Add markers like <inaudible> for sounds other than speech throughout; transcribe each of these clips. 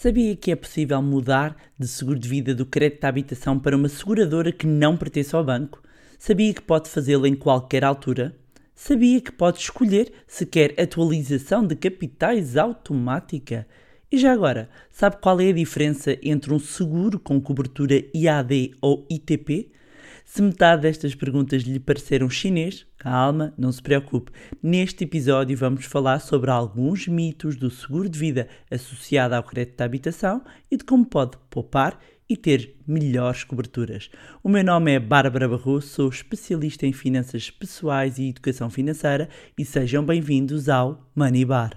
Sabia que é possível mudar de seguro de vida do crédito à habitação para uma seguradora que não pertence ao banco? Sabia que pode fazê-lo em qualquer altura? Sabia que pode escolher se quer atualização de capitais automática? E já agora, sabe qual é a diferença entre um seguro com cobertura IAD ou ITP? Se metade destas perguntas lhe pareceram chinês, calma, não se preocupe. Neste episódio vamos falar sobre alguns mitos do seguro de vida associado ao crédito de habitação e de como pode poupar e ter melhores coberturas. O meu nome é Bárbara Barroso, sou especialista em finanças pessoais e educação financeira e sejam bem-vindos ao Money Bar.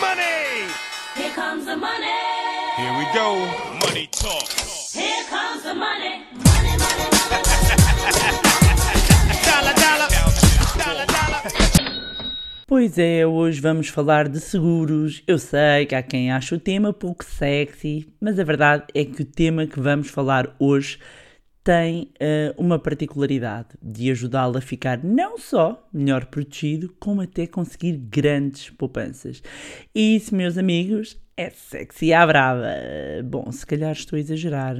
Money! Here comes the money. Here we go. Money talk. Pois é, hoje vamos falar de seguros. Eu sei que há quem ache o tema pouco sexy, mas a verdade é que o tema que vamos falar hoje tem eh, uma particularidade de ajudá-lo a ficar não só melhor protegido, como até conseguir grandes poupanças. E isso, meus amigos, é sexy à brava. Bom, se calhar estou a exagerar.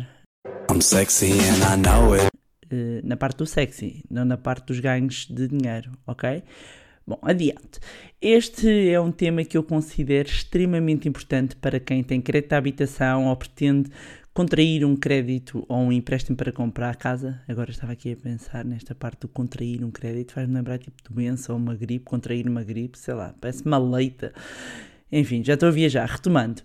I'm sexy and I know it. Eh, na parte do sexy, não na parte dos ganhos de dinheiro, ok? Bom, adiante. Este é um tema que eu considero extremamente importante para quem tem crédito à habitação ou pretende contrair um crédito ou um empréstimo para comprar a casa. Agora estava aqui a pensar nesta parte do contrair um crédito, faz-me lembrar tipo doença ou uma gripe, contrair uma gripe, sei lá, parece uma leita. Enfim, já estou a viajar. Retomando.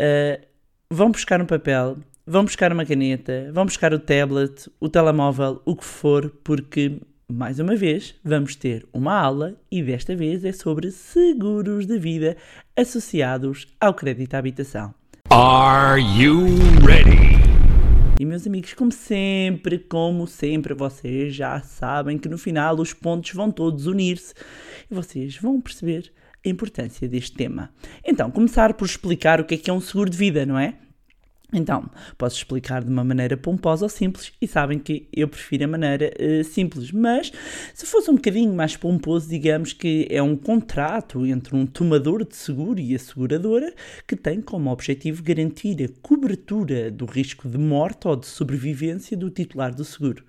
Uh, vão buscar um papel, vão buscar uma caneta, vão buscar o tablet, o telemóvel, o que for, porque, mais uma vez, vamos ter uma aula e desta vez é sobre seguros de vida associados ao crédito à habitação. Are you ready? E meus amigos, como sempre, como sempre, vocês já sabem que no final os pontos vão todos unir-se e vocês vão perceber a importância deste tema. Então, começar por explicar o que é que é um seguro de vida, não é? Então, posso explicar de uma maneira pomposa ou simples, e sabem que eu prefiro a maneira eh, simples, mas se fosse um bocadinho mais pomposo, digamos que é um contrato entre um tomador de seguro e a seguradora que tem como objetivo garantir a cobertura do risco de morte ou de sobrevivência do titular do seguro.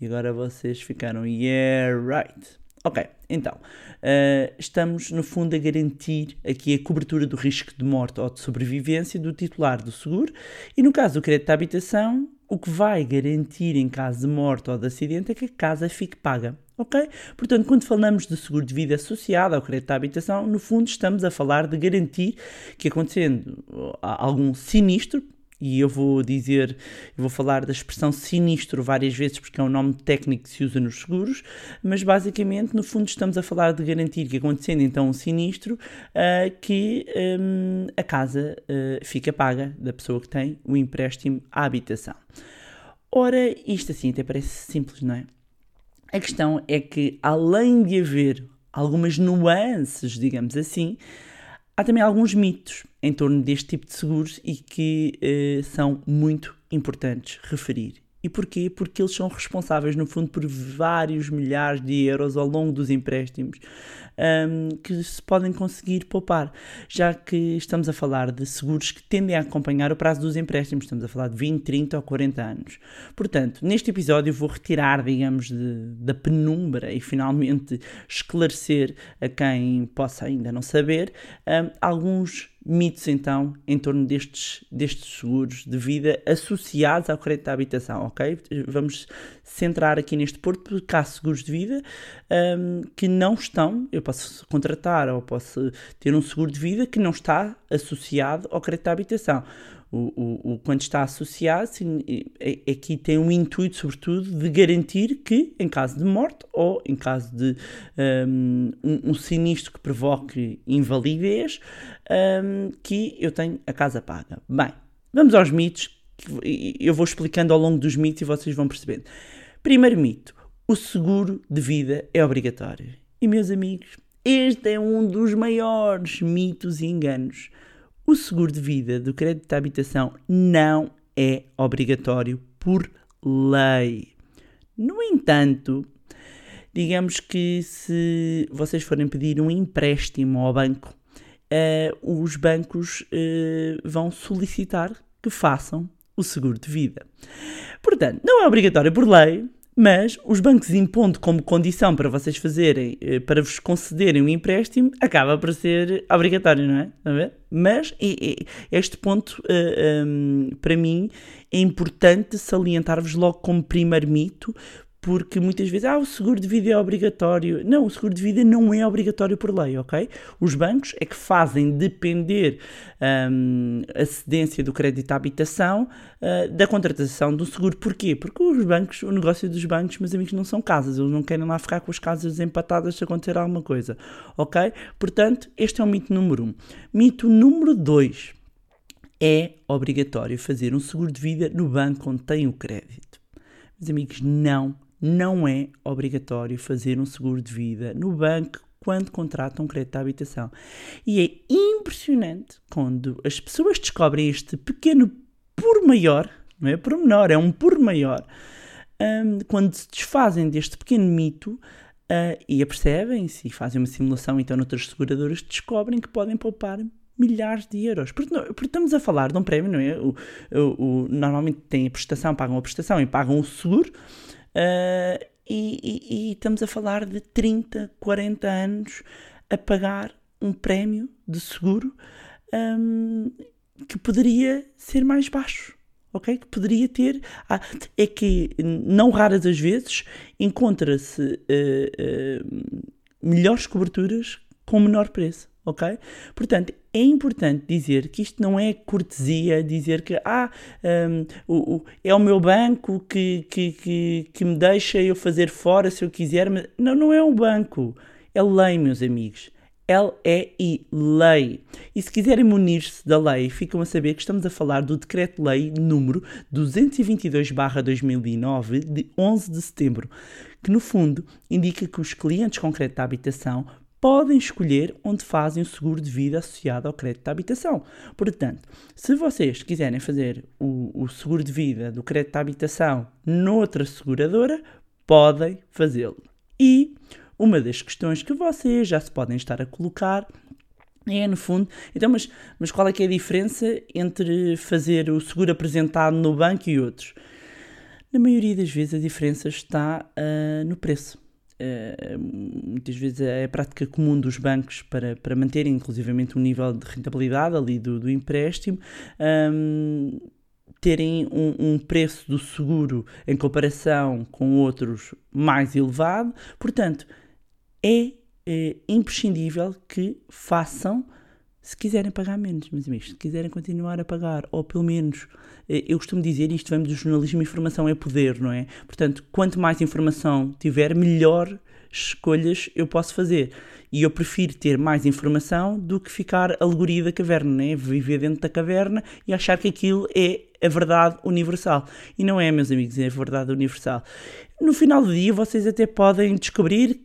E agora vocês ficaram, yeah, right. Ok, então, uh, estamos no fundo a garantir aqui a cobertura do risco de morte ou de sobrevivência do titular do seguro e no caso do crédito de habitação, o que vai garantir em caso de morte ou de acidente é que a casa fique paga. Ok? Portanto, quando falamos de seguro de vida associado ao crédito de habitação, no fundo estamos a falar de garantir que acontecendo algum sinistro, e eu vou dizer, eu vou falar da expressão sinistro várias vezes porque é um nome técnico que se usa nos seguros, mas basicamente, no fundo, estamos a falar de garantir que acontecendo então um sinistro, uh, que um, a casa uh, fica paga da pessoa que tem o empréstimo à habitação. Ora, isto assim até parece simples, não é? A questão é que, além de haver algumas nuances, digamos assim, há também alguns mitos em torno deste tipo de seguros e que eh, são muito importantes referir. E porquê? Porque eles são responsáveis, no fundo, por vários milhares de euros ao longo dos empréstimos um, que se podem conseguir poupar, já que estamos a falar de seguros que tendem a acompanhar o prazo dos empréstimos, estamos a falar de 20, 30 ou 40 anos. Portanto, neste episódio vou retirar, digamos, de, da penumbra e finalmente esclarecer a quem possa ainda não saber um, alguns mitos então em torno destes, destes seguros de vida associados ao crédito da habitação, ok? Vamos centrar aqui neste ponto porque há seguros de vida um, que não estão, eu posso contratar ou posso ter um seguro de vida que não está associado ao crédito da habitação. O, o, o, quando está associado, aqui tem um intuito, sobretudo, de garantir que, em caso de morte ou em caso de um, um sinistro que provoque invalidez, um, que eu tenho a casa paga. Bem, vamos aos mitos. Eu vou explicando ao longo dos mitos e vocês vão percebendo. Primeiro mito: o seguro de vida é obrigatório. E, meus amigos, este é um dos maiores mitos e enganos. O seguro de vida do crédito de habitação não é obrigatório por lei. No entanto, digamos que se vocês forem pedir um empréstimo ao banco eh, os bancos eh, vão solicitar que façam o seguro de vida. Portanto, não é obrigatório por lei, mas os bancos impondo como condição para vocês fazerem, eh, para vos concederem um empréstimo, acaba por ser obrigatório, não é? A ver? Mas este ponto, eh, hum, para mim, é importante salientar-vos logo como primeiro mito, porque muitas vezes, ah, o seguro de vida é obrigatório. Não, o seguro de vida não é obrigatório por lei, ok? Os bancos é que fazem depender hum, a cedência do crédito à habitação ah, da contratação do seguro. Porquê? Porque os bancos, o negócio dos bancos, meus amigos, não são casas. Eles não querem lá ficar com as casas empatadas se acontecer alguma coisa, ok? Portanto, este é o mito número um. Mito número dois. É obrigatório fazer um seguro de vida no banco onde tem o crédito. Meus amigos, não, não é obrigatório fazer um seguro de vida no banco quando contratam um crédito à habitação. E é impressionante quando as pessoas descobrem este pequeno por maior, não é por menor, é um por maior, hum, quando se desfazem deste pequeno mito ah, e apercebem-se e fazem uma simulação então noutras seguradoras, descobrem que podem poupar milhares de euros. Porque, não- porque estamos a falar de um prémio, não é? O, o- o- normalmente têm a prestação, pagam a prestação e pagam o seguro. Ah, e, e- e estamos a falar de 30, 40 anos a pagar um prémio de seguro hum, que poderia ser mais baixo. Ok? Que poderia ter. ah, é que, não raras as vezes, encontra-se eh, eh, melhores coberturas com menor preço. Ok? Portanto, é importante dizer que isto não é cortesia, dizer que ah, hum, o, o- é o meu banco que, que, que, que me deixa eu fazer fora se eu quiser. Mas não, não é o banco. É lei, meus amigos. L-E-I, lei. E se quiserem munir-se da lei, ficam a saber que estamos a falar do Decreto-Lei número 222-2009, de 11 de setembro, que no fundo indica que os clientes crédito à habitação podem escolher onde fazem o seguro de vida associado ao crédito à habitação. Portanto, se vocês quiserem fazer o, o seguro de vida do crédito à habitação noutra seguradora, podem fazê-lo. E uma das questões que vocês já se podem estar a colocar é, no fundo, então, mas, mas qual é que é a diferença entre fazer o seguro apresentado no banco e outros? Na maioria das vezes a diferença está ah, no preço. Ah, muitas vezes é a prática comum dos bancos para, para manterem inclusivamente um nível de rentabilidade ali do, do empréstimo, ahm, terem um, um preço do seguro em comparação com outros mais elevado. Portanto, é, eh, imprescindível que façam se quiserem pagar menos, meus amigos, se quiserem continuar a pagar, ou pelo menos, eh, eu costumo dizer, isto vem do jornalismo, informação é poder, não é? Portanto, quanto mais informação tiver, melhor escolhas eu posso fazer. E eu prefiro ter mais informação do que ficar alegoria da caverna, né? viver dentro da caverna e achar que aquilo é a verdade universal. E não é, meus amigos, é a verdade universal. No final do dia, vocês até podem descobrir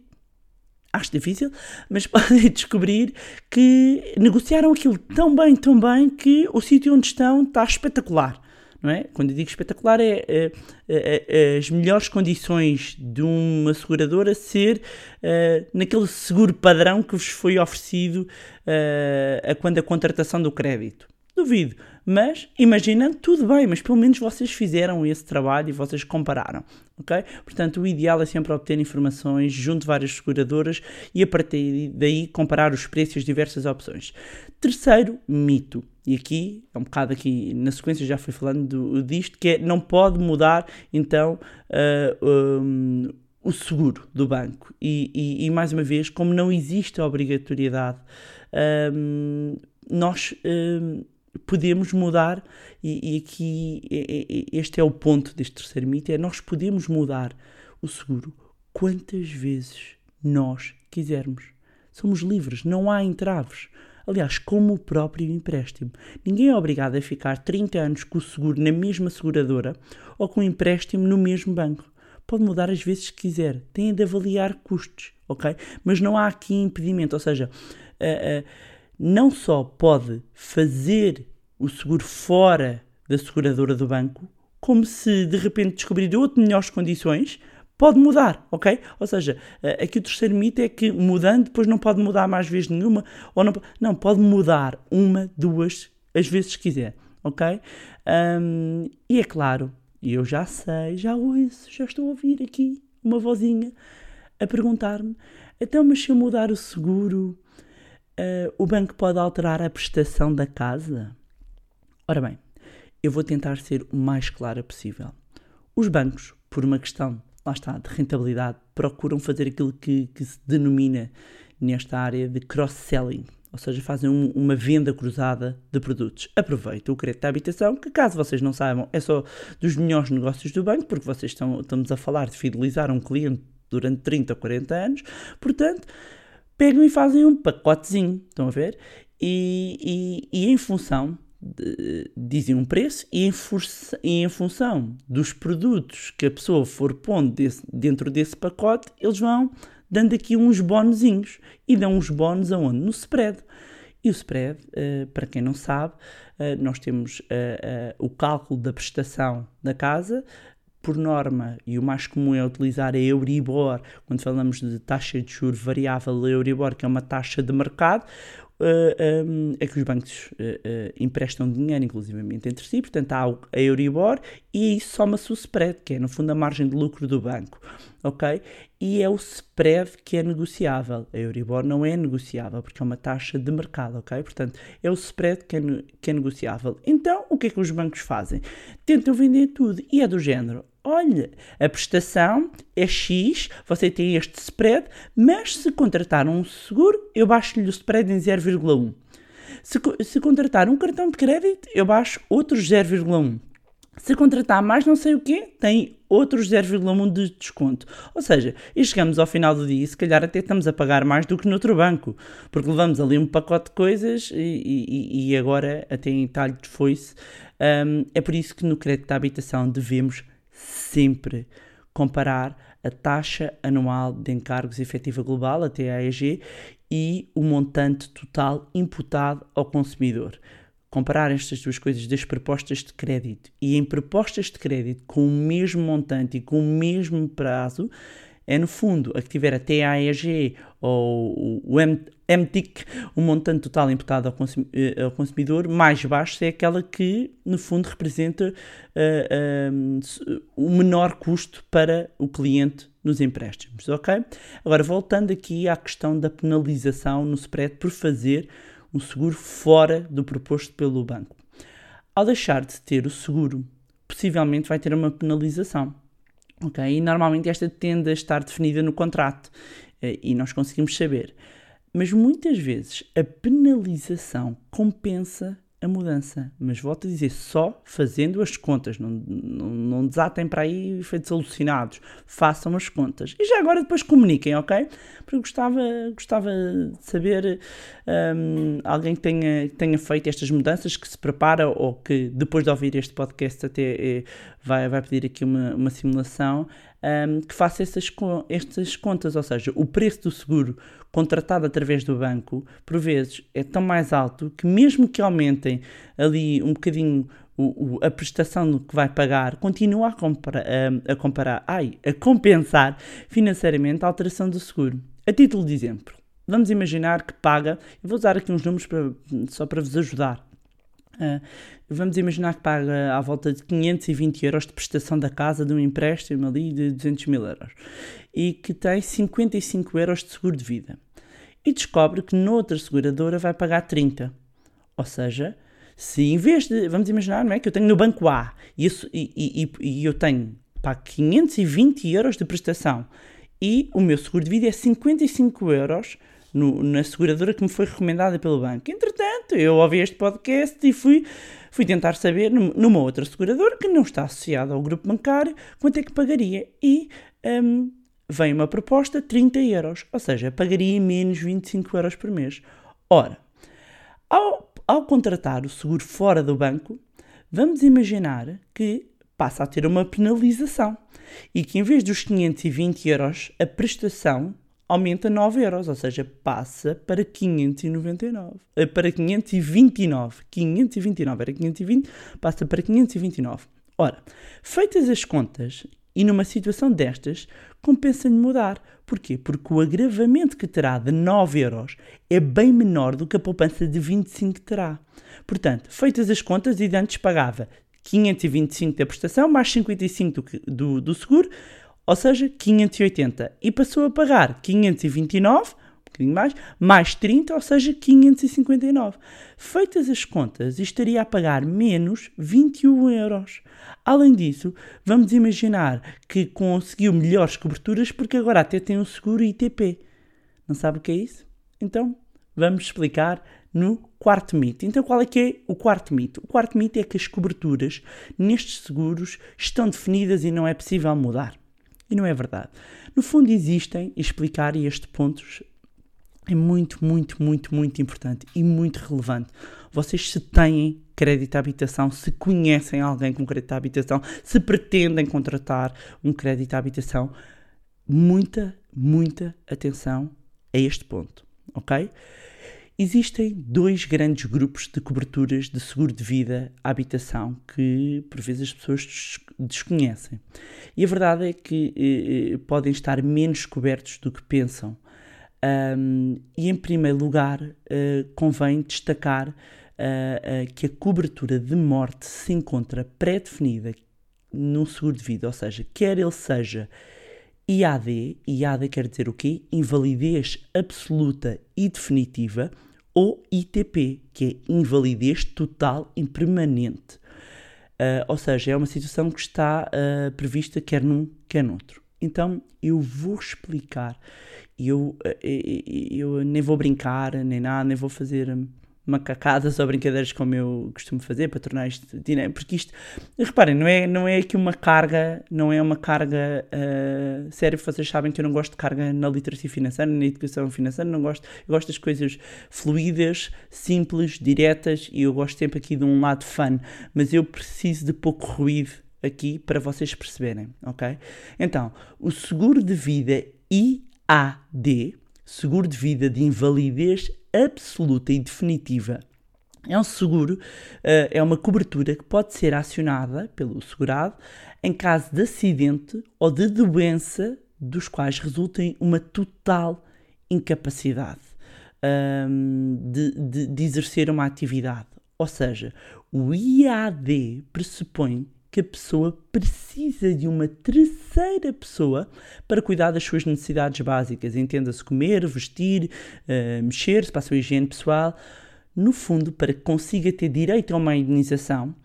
acho difícil, mas <laughs> podem descobrir que negociaram aquilo tão bem, tão bem, que o sítio onde estão está espetacular. Não é? Quando eu digo espetacular, é, é- é- é as melhores condições de uma seguradora ser eh, naquele seguro padrão que vos foi oferecido eh, a quando a contratação do crédito. Duvido. Mas, imaginando, tudo bem, mas pelo menos vocês fizeram esse trabalho e vocês compararam, ok? Portanto, o ideal é sempre obter informações junto de várias seguradoras e a partir daí comparar os preços e as diversas opções. Terceiro mito, e aqui, é um bocado aqui na sequência já fui falando do- disto, que é não pode mudar então ah, um, o seguro do banco. E, e- e, mais uma vez, como não existe a obrigatoriedade, hum, nós hum, podemos mudar, e, e aqui este é o ponto deste terceiro mito, é nós podemos mudar o seguro quantas vezes nós quisermos. Somos livres, não há entraves. Aliás, como o próprio empréstimo. Ninguém é obrigado a ficar 30 anos com o seguro na mesma seguradora ou com o empréstimo no mesmo banco. Pode mudar às vezes que quiser. Tem de avaliar custos, ok? Mas não há aqui impedimento. Ou seja, ah, ah, não só pode fazer o seguro fora da seguradora do banco, como se de repente descobrir outras melhores condições, pode mudar, ok? Ou seja, eh, aqui o terceiro mito é que mudando depois não pode mudar mais vezes nenhuma, ou não, não pode mudar uma, duas, as vezes que quiser, ok? Um, e é claro, eu já sei, já ouço, já estou a ouvir aqui uma vozinha a perguntar-me, então mas se eu mudar o seguro, uh, o banco pode alterar a prestação da casa? Ora bem, eu vou tentar ser o mais clara possível. Os bancos, por uma questão lá está, de rentabilidade, procuram fazer aquilo que, que se denomina nesta área de cross-selling, ou seja, fazem um, uma venda cruzada de produtos. Aproveita o crédito à habitação, que caso vocês não saibam, é só dos melhores negócios do banco, porque vocês estão, estamos a falar de fidelizar um cliente durante 30 ou 40 anos, portanto, pegam e fazem um pacotezinho, estão a ver? E, e, e em função de, dizem um preço e em, e em, função dos produtos que a pessoa for pondo desse, dentro desse pacote, eles vão dando aqui uns bonozinhos e dão uns bónus aonde? No spread. E o spread, uh, para quem não sabe, uh, nós temos uh, o cálculo da prestação da casa, por norma, e o mais comum é utilizar a Euribor, quando falamos de taxa de juros variável, a Euribor, que é uma taxa de mercado, eh, um, é que os bancos uh, uh, emprestam dinheiro, inclusivamente entre si, portanto há a Euribor e isso soma-se o spread, que é no fundo a margem de lucro do banco, ok? E é o spread que é negociável. A Euribor não é negociável porque é uma taxa de mercado, ok? Portanto, é o spread que é, que é negociável. Então, o que é que os bancos fazem? Tentam vender tudo e é do género, olha, a prestação é X, você tem este spread, mas se contratar um seguro, eu baixo-lhe o spread em 0,1. Se, se contratar um cartão de crédito, eu baixo outros 0,1. Se contratar mais não sei o quê, tem outros 0,1 de desconto. Ou seja, e chegamos ao final do dia e se calhar até estamos a pagar mais do que no outro banco, porque levamos ali um pacote de coisas e, e, e agora até em talho de foice. Um, é por isso que no crédito da habitação devemos sempre comparar a taxa anual de encargos efetiva global, a TAEG, e o montante total imputado ao consumidor. Comparar estas duas coisas das propostas de crédito e em propostas de crédito com o mesmo montante e com o mesmo prazo, é no fundo a que tiver a TAEG ou o MTIC, o montante total imputado ao, eh, ao, consumidor, mais baixo é aquela que no fundo representa uh, uh, o menor custo para o cliente nos empréstimos, ok? Agora voltando aqui à questão da penalização no spread por fazer um seguro fora do proposto pelo banco. Ao deixar de ter o seguro, possivelmente vai ter uma penalização Ok? E normalmente esta tende a estar definida no contrato eh, e nós conseguimos saber. Mas muitas vezes a penalização compensa a mudança. Mas volto a dizer, só fazendo as contas. Não, não, não desatem para aí feitos alucinados. Façam as contas. E já agora depois comuniquem, ok? Porque gostava, gostava de saber um, alguém que tenha, tenha feito estas mudanças, que se prepara ou que depois de ouvir este podcast até é, vai, vai pedir aqui uma, uma simulação um, que faça essas, estas contas, ou seja, o preço do seguro contratado através do banco, por vezes, é tão mais alto que mesmo que aumentem ali um bocadinho o, o, a prestação que vai pagar, continua a, compara, a, a comparar, ai, a compensar financeiramente a alteração do seguro. A título de exemplo, vamos imaginar que paga, vou usar aqui uns números para, só para vos ajudar. Uh, vamos imaginar que paga à volta de 520 euros de prestação da casa de um empréstimo ali de 200 mil euros e que tem 55 euros de seguro de vida e descobre que noutra seguradora vai pagar 30. Ou seja, se em vez de, vamos imaginar, não é, que eu tenho no banco A e, e, e, e eu tenho para 520 euros de prestação e o meu seguro de vida é 55 euros no, na seguradora que me foi recomendada pelo banco. Entretanto, eu ouvi este podcast e fui, fui tentar saber numa outra seguradora que não está associada ao grupo bancário quanto é que pagaria. E um, vem uma proposta 30 euros, ou seja, pagaria menos 25 euros por mês. Ora, ao, ao contratar o seguro fora do banco, vamos imaginar que passa a ter uma penalização e que em vez dos 520 euros, a prestação aumenta 9 euros, ou seja, passa para 599, eh, para 529, 529 era 520, passa para 529. Ora, feitas as contas, E numa situação destas, compensa-lhe mudar. Porquê? Porque o agravamento que terá de 9 euros é bem menor do que a poupança de 25 que terá. Portanto, feitas as contas, e antes pagava 525 da prestação mais 55 do, do, do seguro, ou seja, 580. E passou a pagar 529, um bocadinho mais, mais 30, ou seja, 559. Feitas as contas, estaria a pagar menos 21 euros. Além disso, vamos imaginar que conseguiu melhores coberturas porque agora até tem um seguro ITP. Não sabe o que é isso? Então, vamos explicar no quarto mito. Então, qual é que é o quarto mito? O quarto mito é que as coberturas nestes seguros estão definidas e não é possível mudar. E não é verdade. No fundo, existem, explicar este ponto é muito, muito, muito, muito importante e muito relevante. Vocês se têm crédito à habitação, se conhecem alguém com crédito à habitação, se pretendem contratar um crédito à habitação, muita, muita atenção a este ponto, ok? Existem dois grandes grupos de coberturas de seguro de vida à habitação que, por vezes, as pessoas des- desconhecem. E a verdade é que eh, eh, podem estar menos cobertos do que pensam. Um, e, em primeiro lugar, eh, convém destacar eh, eh, que a cobertura de morte se encontra pré-definida num seguro de vida, ou seja, quer ele seja IAD, IAD quer dizer o quê? Invalidez absoluta e definitiva, ou ITP, que é invalidez total e permanente. Ah, ou seja, é uma situação que está ah, prevista quer num, quer noutro. Então, eu vou explicar, eu, ah, eu, eu nem vou brincar, nem nada, nem vou fazer hum, macacadas ou brincadeiras como eu costumo fazer para tornar isto dinâmico, porque isto, reparem, não é, não é aqui uma carga, não é uma carga uh, séria, vocês sabem que eu não gosto de carga na literacia financeira, na educação financeira, não gosto, eu gosto das coisas fluídas, simples, diretas, e eu gosto sempre aqui de um lado fun, mas eu preciso de pouco ruído aqui para vocês perceberem, ok? Então, o seguro de vida IAD, seguro de vida de invalidez absoluta e definitiva. É um seguro, eh, é uma cobertura que pode ser acionada pelo segurado em caso de acidente ou de doença dos quais resultem uma total incapacidade hum, de, de- de exercer uma atividade. Ou seja, o IAD pressupõe que a pessoa precisa de uma terceira pessoa para cuidar das suas necessidades básicas. Entenda-se comer, vestir, eh, mexer-se para a sua higiene pessoal. No fundo, para que consiga ter direito a uma indenização,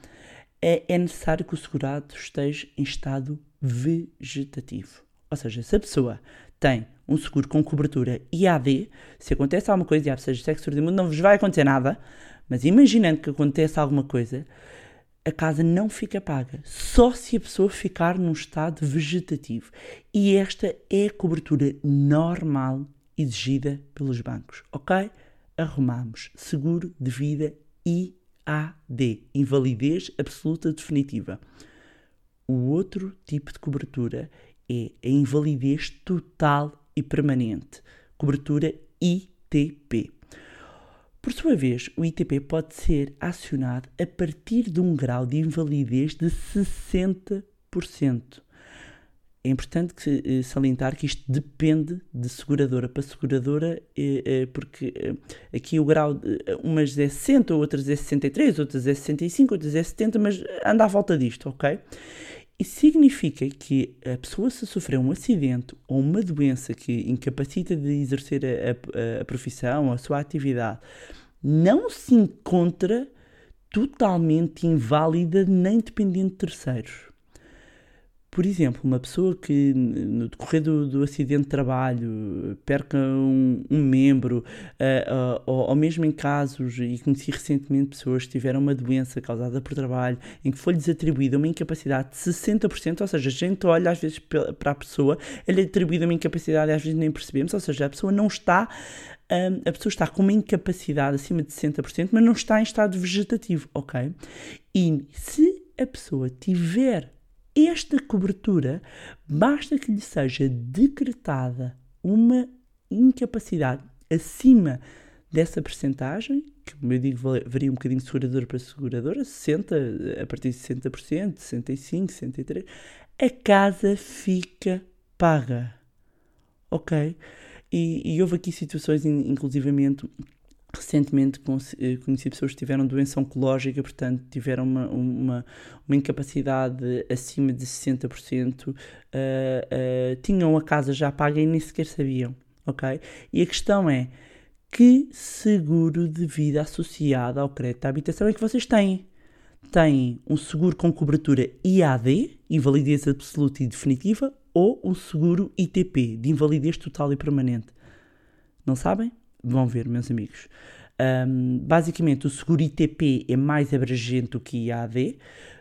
é, é necessário que o segurado esteja em estado vegetativo. Ou seja, se a pessoa tem um seguro com cobertura IAD, se acontece alguma coisa, IAD, seja sexo extraordinário, não vos vai acontecer nada, mas imaginando que acontece alguma coisa, a casa não fica paga, só se a pessoa ficar num estado vegetativo. E esta é a cobertura normal exigida pelos bancos, ok? Arrumamos seguro de vida IAD, invalidez absoluta definitiva. O outro tipo de cobertura é a invalidez total e permanente, cobertura ITP. Por sua vez, o ITP pode ser acionado a partir de um grau de invalidez de 60%. É importante que, eh, salientar que isto depende de seguradora para seguradora, eh, eh, porque aqui o grau, de, umas é 60, outras é 63, outras é 65, outras é 70, mas anda à volta disto, ok? Isso significa que a pessoa, se sofrer um acidente ou uma doença que incapacita de exercer a, a- a profissão, a sua atividade, não se encontra totalmente inválida nem dependente de terceiros. Por exemplo, uma pessoa que no decorrer do, do acidente de trabalho perca um, um membro, ah, ah, ou, ou mesmo em casos, e conheci recentemente pessoas que tiveram uma doença causada por trabalho, em que foi-lhes atribuída uma incapacidade de 60%, ou seja, a gente olha às vezes para a pessoa, ela é atribuída uma incapacidade e às vezes nem percebemos, ou seja, a pessoa não está, hum, a pessoa está com uma incapacidade acima de 60%, mas não está em estado vegetativo, ok? E se a pessoa tiver esta cobertura, basta que lhe seja decretada uma incapacidade acima dessa percentagem, que como eu digo va- varia um bocadinho de seguradora para seguradora, 60, a partir de 60%, 65%, 63%, a casa fica paga. Ok? E, e houve aqui situações, in- inclusivamente, recentemente conheci eh, conheci pessoas que tiveram doença oncológica, portanto, tiveram uma, uma, uma incapacidade acima de 60%, eh, eh, tinham a casa já paga e nem sequer sabiam. Ok? E a questão é: que seguro de vida associado ao crédito à habitação é que vocês têm? Têm um seguro com cobertura IAD, invalidez absoluta e definitiva, ou um seguro ITP, de invalidez total e permanente? Não sabem? Vão ver, meus amigos. Ahm, basicamente, o seguro ITP é mais abrangente do que IAD,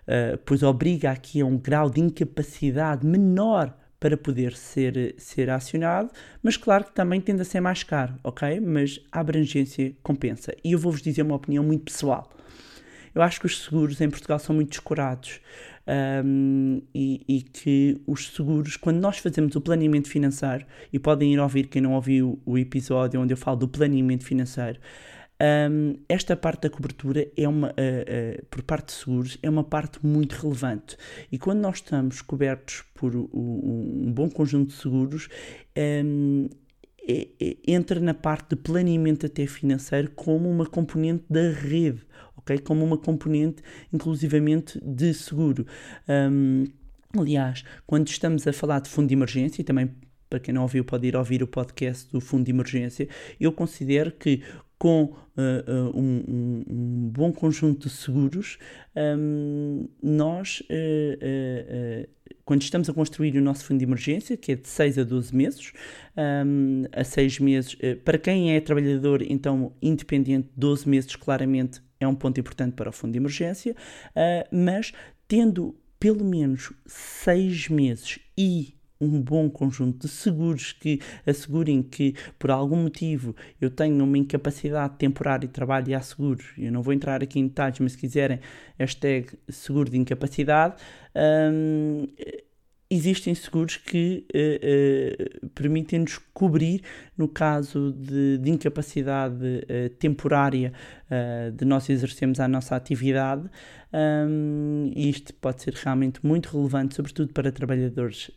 ah, pois obriga aqui a um grau de incapacidade menor para poder ser, ser acionado, mas claro que também tende a ser mais caro, ok? Mas a abrangência compensa. E eu vou-vos dizer uma opinião muito pessoal. Eu acho que os seguros em Portugal são muito descurados hum, e, e que os seguros, quando nós fazemos o planeamento financeiro, e podem ir ouvir quem não ouviu o episódio onde eu falo do planeamento financeiro, hum, esta parte da cobertura é uma, eh, eh, por parte de seguros é uma parte muito relevante. E quando nós estamos cobertos por o- um bom conjunto de seguros hum, é- é- entra na parte de planeamento até financeiro como uma componente da rede, Como uma componente, inclusivamente, de seguro. Hum, aliás, quando estamos a falar de fundo de emergência, e também para quem não ouviu pode ir ouvir o podcast do fundo de emergência, eu considero que com ah, um, um- um bom conjunto de seguros, hum, nós, ah, quando estamos a construir o nosso fundo de emergência, que é de 6 a 12 meses, a 6 meses, eh, para quem é trabalhador, então independente, 12 meses claramente é um ponto importante para o fundo de emergência, ah, mas tendo pelo menos 6 meses e um bom conjunto de seguros que assegurem que, por algum motivo, eu tenho uma incapacidade temporária de trabalho e há seguros. Eu não vou entrar aqui em detalhes, mas se quiserem, hashtag seguro de incapacidade. hum, existem seguros que eh, eh, permitem-nos cobrir no caso de, de incapacidade eh, temporária de nós exercermos a nossa atividade. E isto pode ser realmente muito relevante, sobretudo para trabalhadores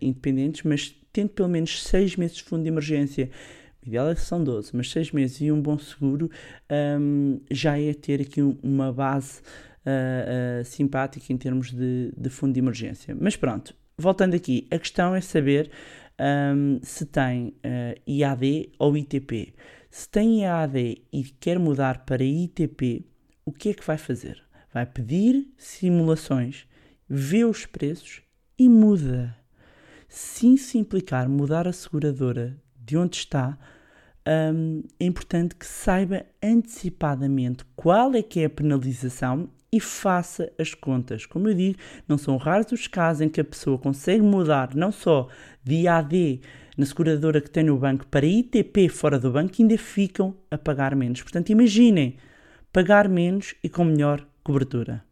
independentes, mas tendo pelo menos seis meses de fundo de emergência. O ideal é que são 12, mas 6 meses e um bom seguro hum, já é ter aqui um- uma base uh, simpática em termos de, de fundo de emergência. Mas pronto, voltando aqui, a questão é saber hum, se tem uh, IAD ou ITP. Se tem IAD e quer mudar para ITP, o que é que vai fazer? Vai pedir simulações, vê os preços e muda. Se isso implicar mudar a seguradora de onde está, hum, é importante que saiba antecipadamente qual é que é a penalização e faça as contas. Como eu digo, não são raros os casos em que a pessoa consegue mudar não só de IAD na seguradora que tem no banco para ITP fora do banco e ainda ficam a pagar menos. Portanto, imaginem pagar menos e com melhor cobertura.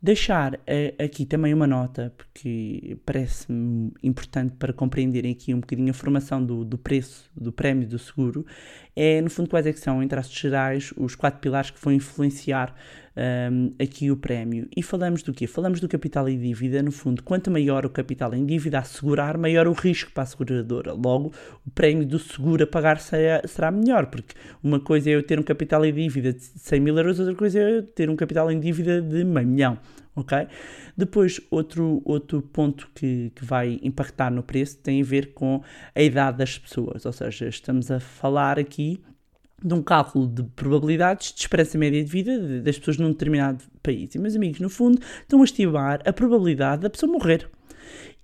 Deixar eh, aqui também uma nota, porque parece-me importante para compreenderem aqui um bocadinho a formação do, do preço do prémio do seguro, é no fundo quais é que são, em traços gerais, os quatro pilares que vão influenciar ahm, aqui o prémio. E falamos do quê? Falamos do capital e dívida, no fundo, quanto maior o capital em dívida a assegurar, maior o risco para a seguradora. Logo, o prémio do seguro a pagar será, será melhor, porque uma coisa é eu ter um capital em dívida de 100 mil euros, outra coisa é eu ter um capital em dívida de meio milhão. Ok? Depois, outro, outro ponto que, que vai impactar no preço tem a ver com a idade das pessoas, ou seja, estamos a falar aqui de um cálculo de probabilidades de esperança média de vida das pessoas num determinado país. E, meus amigos, no fundo, estão a estimar a probabilidade da pessoa morrer.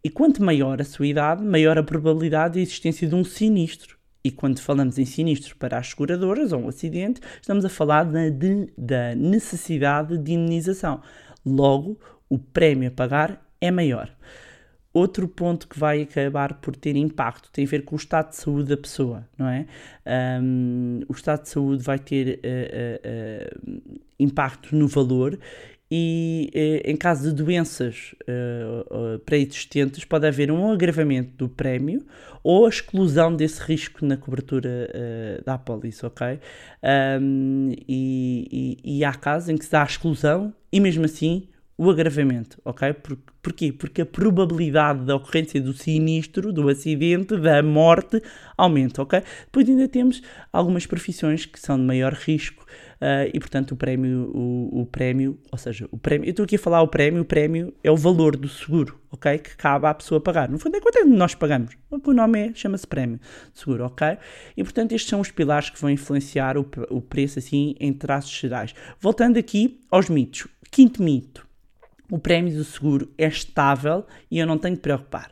E quanto maior a sua idade, maior a probabilidade de existência de um sinistro. E quando falamos em sinistros para as seguradoras ou um acidente, estamos a falar da, de- da necessidade de indenização. Logo, o prémio a pagar é maior. Outro ponto que vai acabar por ter impacto tem a ver com o estado de saúde da pessoa, não é? Ahm, o estado de saúde vai ter eh, eh, impacto no valor e em caso de doenças pré-existentes pode haver um agravamento do prémio ou a exclusão desse risco na cobertura da apólice, ok? Ahm, e, e- e há casos em que se dá a exclusão e mesmo assim o agravamento, ok? Por, porquê? Porque a probabilidade da ocorrência do sinistro, do acidente, da morte, aumenta, ok? Depois ainda temos algumas profissões que são de maior risco uh, e, portanto, o prémio, o, o, prémio, ou seja, o prémio, eu estou aqui a falar o prémio, o prémio é o valor do seguro, ok? Que cabe à pessoa pagar. No fundo, é quanto é que nós pagamos? O nome é, chama-se prémio seguro, ok? E, portanto, estes são os pilares que vão influenciar o, o preço, assim, em traços gerais. Voltando aqui aos mitos. Quinto mito o prémio do seguro é estável e eu não tenho que preocupar.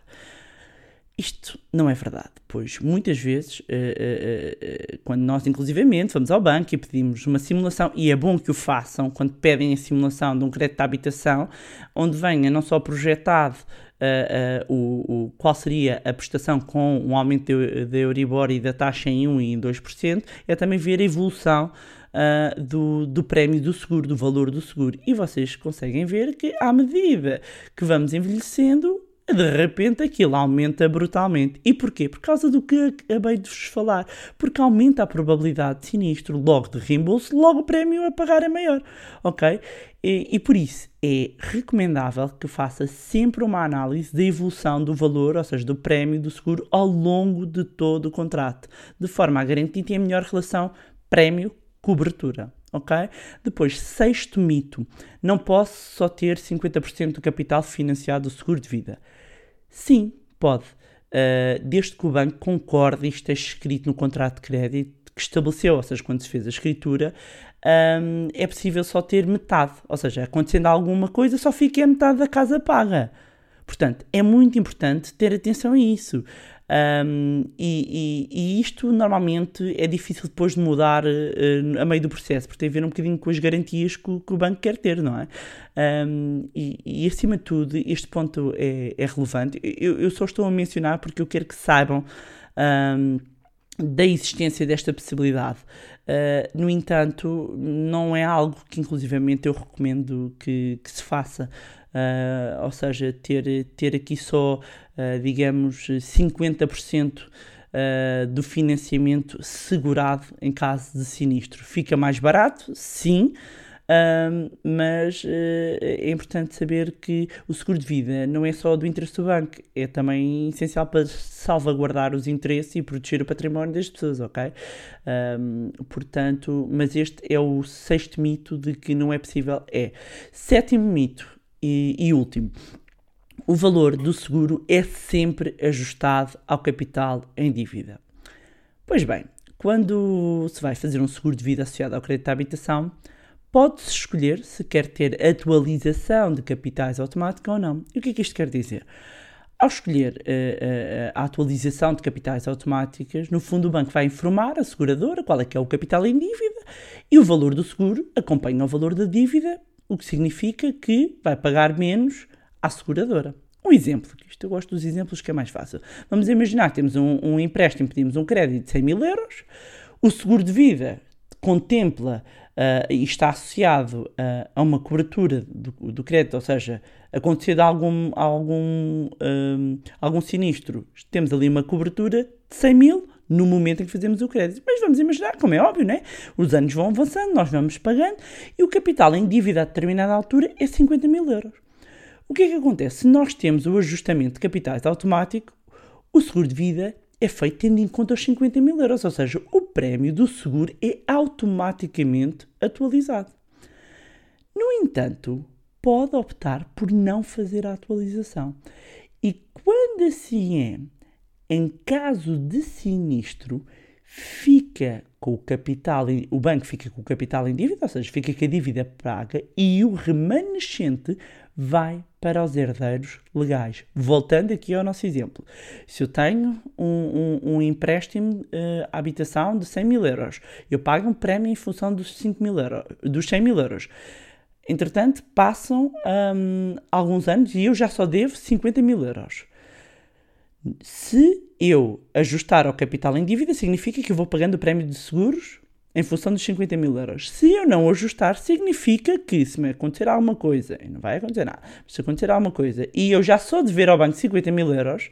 Isto não é verdade, pois muitas vezes, uh, uh, uh, quando nós inclusivamente vamos ao banco e pedimos uma simulação, e é bom que o façam quando pedem a simulação de um crédito de habitação, onde venha não só projetado o, o, qual seria a prestação com um aumento da Euribor e da taxa em 1 e em 2%, é também ver a evolução uh, do, do prémio do seguro, do valor do seguro. E vocês conseguem ver que, à medida que vamos envelhecendo, de repente aquilo aumenta brutalmente. E porquê? Por causa do que acabei de vos falar. Porque aumenta a probabilidade de sinistro, logo de reembolso, logo o prémio a pagar é maior. Ok? E, e, por isso é recomendável que faça sempre uma análise da evolução do valor, ou seja, do prémio do seguro, ao longo de todo o contrato, de forma a garantir que a melhor relação prémio cobertura. Ok? Depois, sexto mito: não posso só ter 50% do capital financiado do seguro de vida. Sim, pode. Uh, desde que o banco concorde e esteja escrito no contrato de crédito que estabeleceu, ou seja, quando se fez a escritura, um, é possível só ter metade. Ou seja, acontecendo alguma coisa, só fica a metade da casa paga. Portanto, é muito importante ter atenção a isso. Um, e, e, e, isto normalmente é difícil depois de mudar uh, a meio do processo, porque tem a ver um bocadinho com as garantias que que o banco quer ter, não é? Um, e, e, acima de tudo, este ponto é, é relevante. Eu, eu, só estou a mencionar porque eu quero que saibam. Um, da existência desta possibilidade. Uh, no entanto, não é algo que inclusivamente eu recomendo que, que se faça. Uh, ou seja, ter, ter aqui só, uh, digamos, 50% uh, do financiamento segurado em caso de sinistro. Fica mais barato, sim, mas uh, é importante saber que o seguro de vida não é só do interesse do banco, é também essencial para salvaguardar os interesses e proteger o património das pessoas, ok? Um, portanto, mas este é o sexto mito de que não é possível. É. Sétimo mito e, e último. O valor do seguro é sempre ajustado ao capital em dívida. Pois bem, quando se vai fazer um seguro de vida associado ao crédito à habitação, pode-se escolher se quer ter atualização de capitais automática ou não. E o que é que isto quer dizer? Ao escolher uh, uh, a atualização de capitais automáticas, no fundo o banco vai informar a seguradora qual é que é o capital em dívida e o valor do seguro acompanha o valor da dívida, o que significa que vai pagar menos à seguradora. Um exemplo, isto eu gosto dos exemplos que é mais fácil. Vamos imaginar que temos um, um empréstimo, pedimos um crédito de 100 mil euros, o seguro de vida contempla uh, e está associado uh, a uma cobertura do, do, crédito, ou seja, acontecer algum, algum, um, algum sinistro, temos ali uma cobertura de 100 mil no momento em que fazemos o crédito. Mas vamos imaginar, como é óbvio, né? os anos vão avançando, nós vamos pagando e o capital em dívida a determinada altura é 50 mil euros. O que é que acontece? Se nós temos o ajustamento de capitais automático, o seguro de vida é feito tendo em conta os 50 mil euros, ou seja, o prémio do seguro é automaticamente atualizado. No entanto, pode optar por não fazer a atualização. E quando assim é, em caso de sinistro, fica com o capital, o banco fica com o capital em dívida, ou seja, fica com a dívida paga e o remanescente vai para os herdeiros legais. Voltando aqui ao nosso exemplo. Se eu tenho um, um, um empréstimo uh, à habitação de 100 mil euros, eu pago um prémio em função dos, 5 mil euros, dos 100 mil euros. Entretanto, passam um, alguns anos e eu já só devo 50 mil euros. Se eu ajustar ao capital em dívida, significa que eu vou pagando o prémio de seguros em função dos 50 mil euros. Se eu não ajustar, significa que se me acontecer alguma coisa, e não vai acontecer nada, se acontecer alguma coisa, e eu já sou dever ao banco 50 mil euros,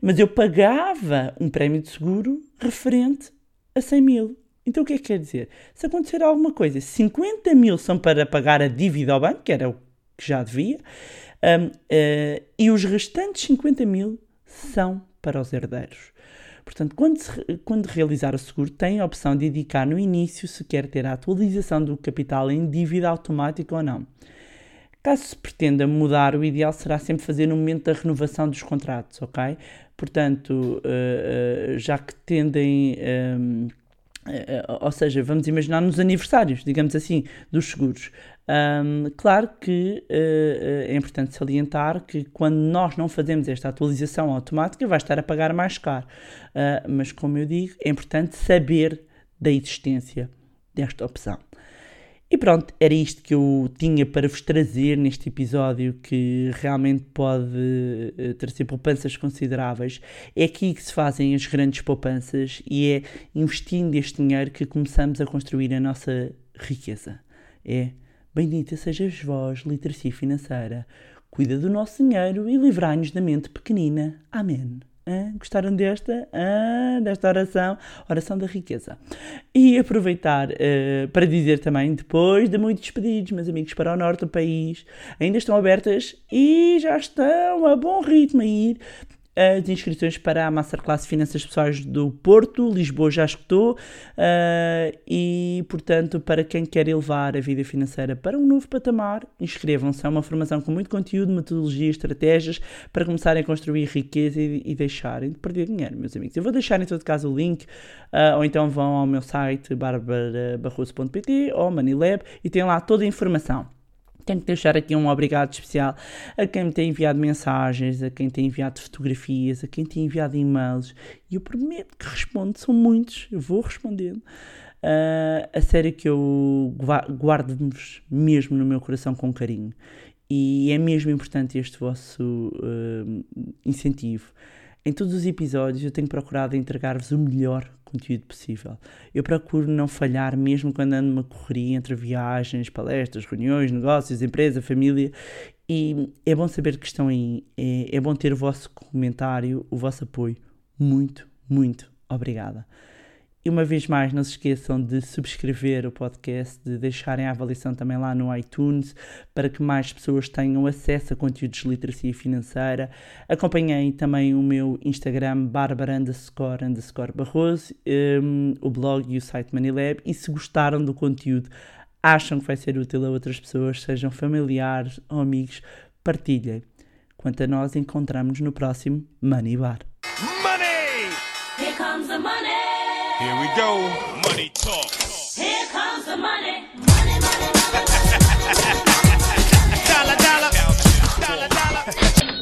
mas eu pagava um prémio de seguro referente a 100 mil. Então o que é que quer dizer? Se acontecer alguma coisa, 50 mil são para pagar a dívida ao banco, que era o que já devia, um, uh, e os restantes 50 mil são para os herdeiros. Portanto, quando, se, quando realizar o seguro, tem a opção de indicar no início se quer ter a atualização do capital em dívida automática ou não. Caso se pretenda mudar, o ideal será sempre fazer no momento da renovação dos contratos, ok? Portanto, uh, uh, já que tendem. Uh, ou seja, vamos imaginar nos aniversários, digamos assim, dos seguros. Um, claro que é importante salientar que quando nós não fazemos esta atualização automática, vai estar a pagar mais caro. mas, como eu digo, é importante saber da existência desta opção. E pronto, era isto que eu tinha para vos trazer neste episódio que realmente pode uh, trazer poupanças consideráveis. É aqui que se fazem as grandes poupanças e é investindo este dinheiro que começamos a construir a nossa riqueza. É bendita sejas vós, literacia financeira. Cuida do nosso dinheiro e livrai-nos da mente pequenina. Amém. Ah, gostaram desta? Ah, desta oração? Oração da riqueza. E aproveitar uh, para dizer também, depois de muitos pedidos, meus amigos, para o norte do país, ainda estão abertas e já estão a bom ritmo a ir as inscrições para a Masterclass Finanças Pessoais do Porto, Lisboa já escutou, uh, e portanto, para quem quer elevar a vida financeira para um novo patamar, inscrevam-se. É uma formação com muito conteúdo, metodologia, estratégias para começarem a construir riqueza e, e deixarem de perder dinheiro, meus amigos. Eu vou deixar em todo caso o link, uh, ou então vão ao meu site barbarabarroso.pt ou Manilab e tem lá toda a informação. Tenho que deixar aqui um obrigado especial a quem me tem enviado mensagens, a quem tem enviado fotografias, a quem tem enviado e-mails. E eu prometo que respondo, são muitos, eu vou respondendo. Uh, a sério que eu guardo-vos mesmo no meu coração com carinho. E é mesmo importante este vosso uh, incentivo. Em todos os episódios eu tenho procurado entregar-vos o melhor conteúdo possível. Eu procuro não falhar mesmo quando ando numa correria entre viagens, palestras, reuniões, negócios, empresa, família. E é bom saber que estão aí. É, é bom ter o vosso comentário, o vosso apoio. Muito, muito obrigada. E uma vez mais, não se esqueçam de subscrever o podcast, de deixarem a avaliação também lá no iTunes, para que mais pessoas tenham acesso a conteúdos de literacia financeira. Acompanhem também o meu Instagram, barbara underscore, underscore barroso, um, o blog e o site Manilab. E se gostaram do conteúdo, acham que vai ser útil a outras pessoas, sejam familiares ou amigos, partilhem. Quanto a nós, encontramos no próximo Money Bar. Money! Here comes the money. Here we go. Money talk. Here comes the money. Money, money, money, money. Dollar, dollar. Dollar, dollar.